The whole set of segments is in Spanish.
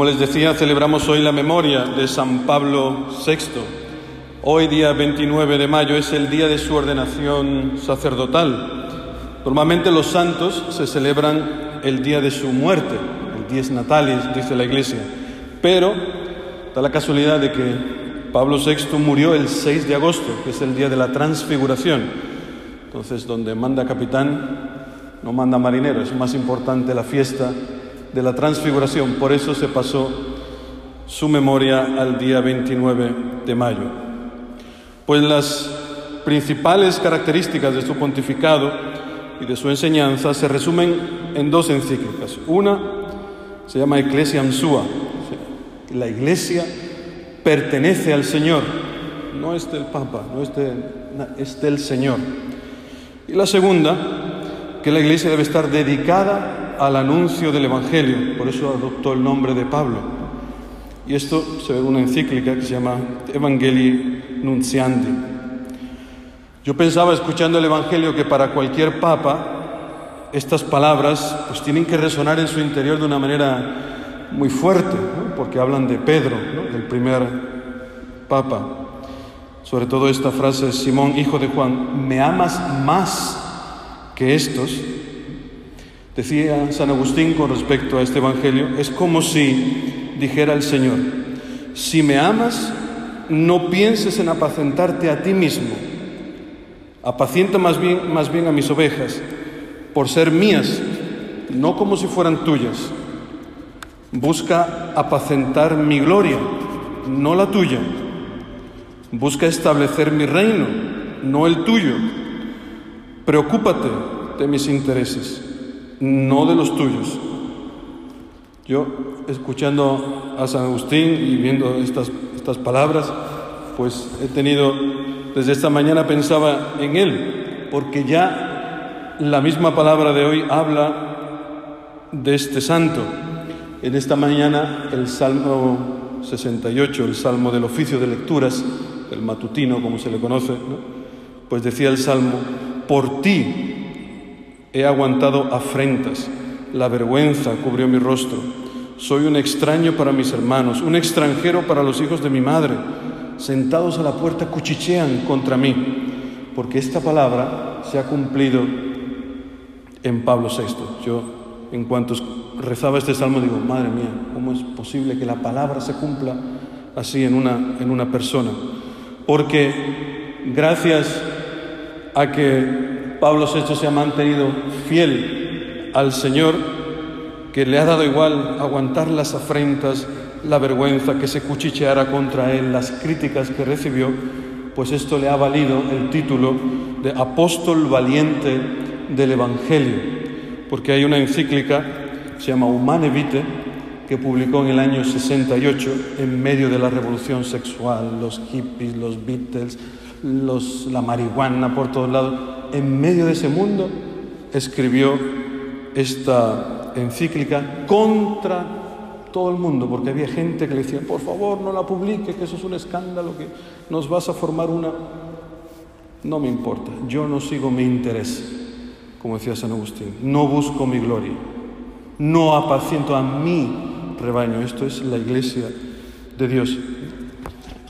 Como les decía, celebramos hoy la memoria de San Pablo VI. Hoy, día 29 de mayo, es el día de su ordenación sacerdotal. Normalmente los santos se celebran el día de su muerte, el dies natalis, dice la Iglesia. Pero da la casualidad de que Pablo VI murió el 6 de agosto, que es el día de la transfiguración. Entonces, donde manda capitán, no manda marinero, es más importante la fiesta de la transfiguración, por eso se pasó su memoria al día 29 de mayo. Pues las principales características de su pontificado y de su enseñanza se resumen en dos encíclicas. Una se llama Ecclesiam Sua, la iglesia pertenece al Señor, no es del Papa, no es, es del Señor. Y la segunda, que la iglesia debe estar dedicada al anuncio del Evangelio, por eso adoptó el nombre de Pablo. Y esto se ve en una encíclica que se llama Evangelii Nunciandi. Yo pensaba escuchando el Evangelio que para cualquier papa estas palabras pues tienen que resonar en su interior de una manera muy fuerte, porque hablan de Pedro, del primer papa. Sobre todo esta frase, Simón, hijo de Juan, ¿me amas más que estos, decía San Agustín con respecto a este Evangelio, es como si dijera el Señor, si me amas, no pienses en apacentarte a ti mismo, apacienta más bien, más bien a mis ovejas, por ser mías, no como si fueran tuyas. Busca apacentar mi gloria, no la tuya. Busca establecer mi reino, no el tuyo. Preocúpate de mis intereses, no de los tuyos. Yo, escuchando a San Agustín y viendo estas, estas palabras, pues he tenido, desde esta mañana pensaba en él, porque ya la misma palabra de hoy habla de este santo. En esta mañana el Salmo 68, el Salmo del oficio de lecturas, el matutino como se le conoce, pues decía el Salmo, por ti he aguantado afrentas, la vergüenza cubrió mi rostro. Soy un extraño para mis hermanos, un extranjero para los hijos de mi madre. Sentados a la puerta cuchichean contra mí, porque esta palabra se ha cumplido en Pablo VI. Yo, en cuanto rezaba este salmo, digo, madre mía, ¿cómo es posible que la palabra se cumpla así en una, en una persona? Porque gracias a que Pablo VI se ha mantenido fiel al Señor, que le ha dado igual aguantar las afrentas, la vergüenza, que se cuchicheara contra él, las críticas que recibió, pues esto le ha valido el título de apóstol valiente del Evangelio, porque hay una encíclica, se llama Humane Vitae, que publicó en el año 68 en medio de la revolución sexual, los hippies, los Beatles, la marihuana por todos lados. En medio de ese mundo escribió esta encíclica contra todo el mundo, porque había gente que le decía, por favor, no la publique, que eso es un escándalo, que nos vas a formar una... No me importa, yo no sigo mi interés, como decía San Agustín, no busco mi gloria, no apaciento a mi rebaño, esto es la iglesia de Dios.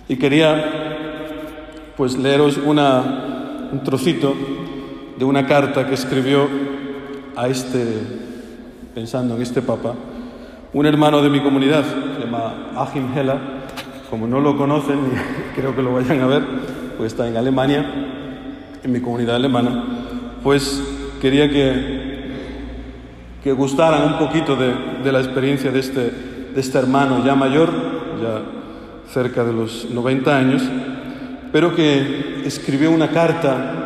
Y quería pues leeros una, un trocito de una carta que escribió a este, pensando en este papa, un hermano de mi comunidad, se llama Achim Heller, como no lo conocen, creo que lo vayan a ver, pues está en Alemania, en mi comunidad alemana, pues quería que, que gustaran un poquito de, de la experiencia de este, de este hermano ya mayor, ya cerca de los 90 años, pero que escribió una carta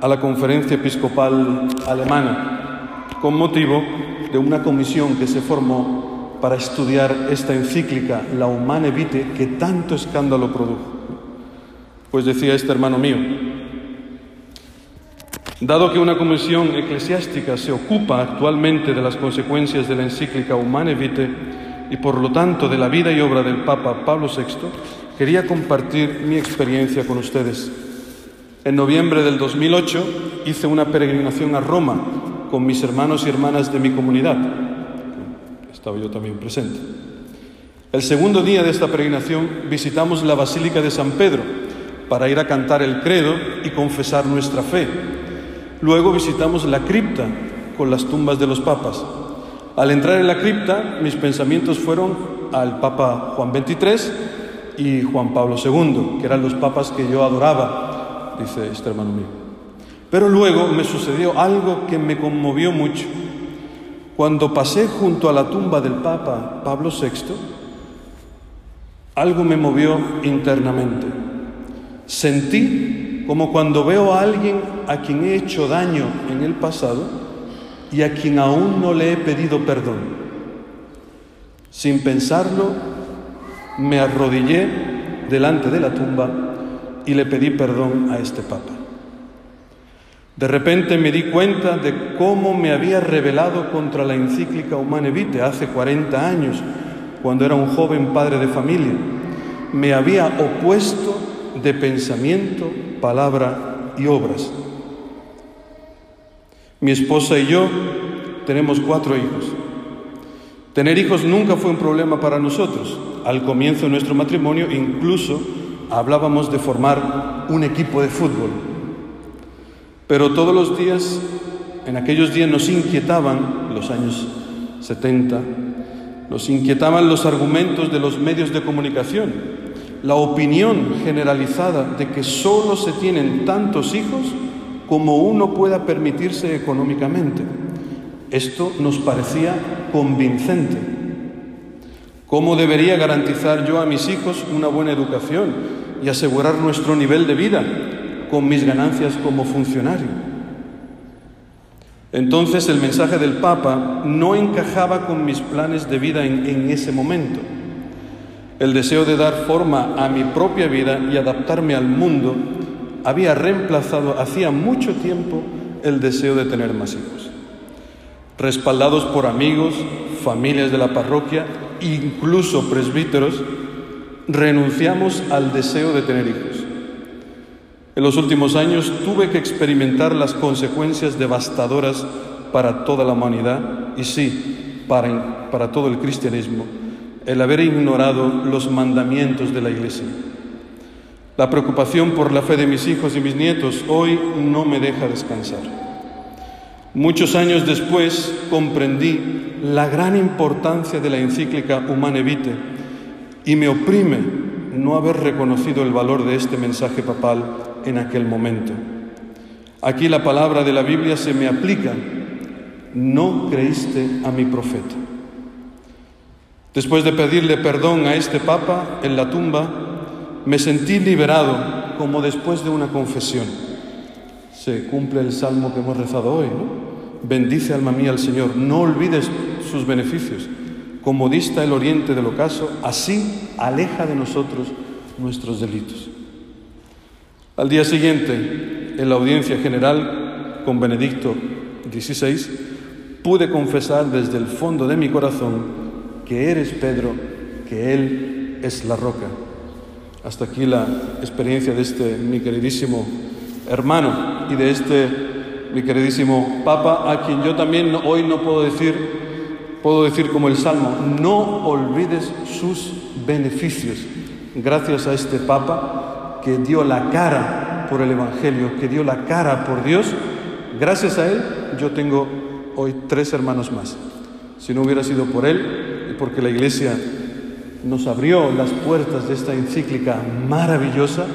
a la Conferencia Episcopal Alemana con motivo de una comisión que se formó para estudiar esta encíclica, la Humane Vitae, que tanto escándalo produjo. Pues decía este hermano mío, dado que una comisión eclesiástica se ocupa actualmente de las consecuencias de la encíclica Humane Vitae y por lo tanto de la vida y obra del Papa Pablo VI, quería compartir mi experiencia con ustedes. En noviembre del 2008 hice una peregrinación a Roma con mis hermanos y hermanas de mi comunidad. Estaba yo también presente. El segundo día de esta peregrinación visitamos la Basílica de San Pedro para ir a cantar el credo y confesar nuestra fe. Luego visitamos la cripta con las tumbas de los papas. Al entrar en la cripta, mis pensamientos fueron al Papa Juan XXIII y Juan Pablo II, que eran los papas que yo adoraba, dice este hermano mío. Pero luego me sucedió algo que me conmovió mucho. Cuando pasé junto a la tumba del Papa Pablo VI, algo me movió internamente. Sentí como cuando veo a alguien a quien he hecho daño en el pasado y a quien aún no le he pedido perdón. Sin pensarlo, me arrodillé delante de la tumba y le pedí perdón a este Papa. De repente me di cuenta de cómo me había rebelado contra la encíclica Humane Vitae hace 40 años, cuando era un joven padre de familia. Me había opuesto de pensamiento, palabra y obras. Mi esposa y yo tenemos cuatro hijos. Tener hijos nunca fue un problema para nosotros. Al comienzo de nuestro matrimonio incluso hablábamos de formar un equipo de fútbol. Pero todos los días, en aquellos días nos inquietaban, los años 70, nos inquietaban los argumentos de los medios de comunicación, la opinión generalizada de que solo se tienen tantos hijos como uno pueda permitirse económicamente. Esto nos parecía convincente. ¿Cómo debería garantizar yo a mis hijos una buena educación y asegurar nuestro nivel de vida con mis ganancias como funcionario? Entonces el mensaje del Papa no encajaba con mis planes de vida en, ese momento. El deseo de dar forma a mi propia vida y adaptarme al mundo había reemplazado hacía mucho tiempo el deseo de tener más hijos respaldados por amigos, familias de la parroquia, incluso presbíteros, renunciamos al deseo de tener hijos. En los últimos años tuve que experimentar las consecuencias devastadoras para toda la humanidad y sí, para, para todo el cristianismo, el haber ignorado los mandamientos de la Iglesia. La preocupación por la fe de mis hijos y mis nietos hoy no me deja descansar. Muchos años después comprendí la gran importancia de la encíclica Humane Vitae y me oprime no haber reconocido el valor de este mensaje papal en aquel momento. Aquí la palabra de la Biblia se me aplica. No creíste a mi profeta. Después de pedirle perdón a este papa en la tumba, me sentí liberado como después de una confesión se cumple el salmo que hemos rezado hoy, Bendice alma mía al Señor, no olvides sus beneficios. Como dista el oriente del ocaso, así aleja de nosotros nuestros delitos. Al día siguiente, en la audiencia general con Benedicto XVI, pude confesar desde el fondo de mi corazón que eres Pedro, que Él es la roca. Hasta aquí la experiencia de este mi queridísimo hermano y de este mi queridísimo Papa, a quien yo también hoy no puedo decir, puedo decir como el Salmo, no olvides sus beneficios. Gracias a este Papa que dio la cara por el Evangelio, que dio la cara por Dios, gracias a él yo tengo hoy tres hermanos más. Si no hubiera sido por él y porque la Iglesia nos abrió las puertas de esta encíclica maravillosa,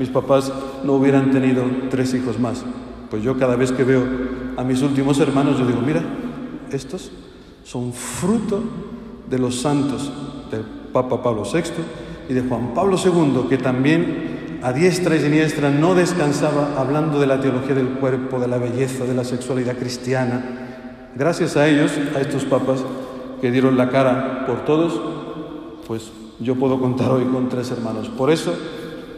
mis papás no hubieran tenido tres hijos más. Pues yo cada vez que veo a mis últimos hermanos, yo digo, mira, estos son fruto de los santos del Papa Pablo VI y de Juan Pablo II, que también a diestra y siniestra no descansaba hablando de la teología del cuerpo, de la belleza, de la sexualidad cristiana. Gracias a ellos, a estos papas que dieron la cara por todos, pues yo puedo contar hoy con tres hermanos. Por eso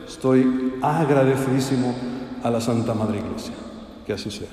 Estoy agradecidísimo a la Santa Madre Iglesia. Que así sea.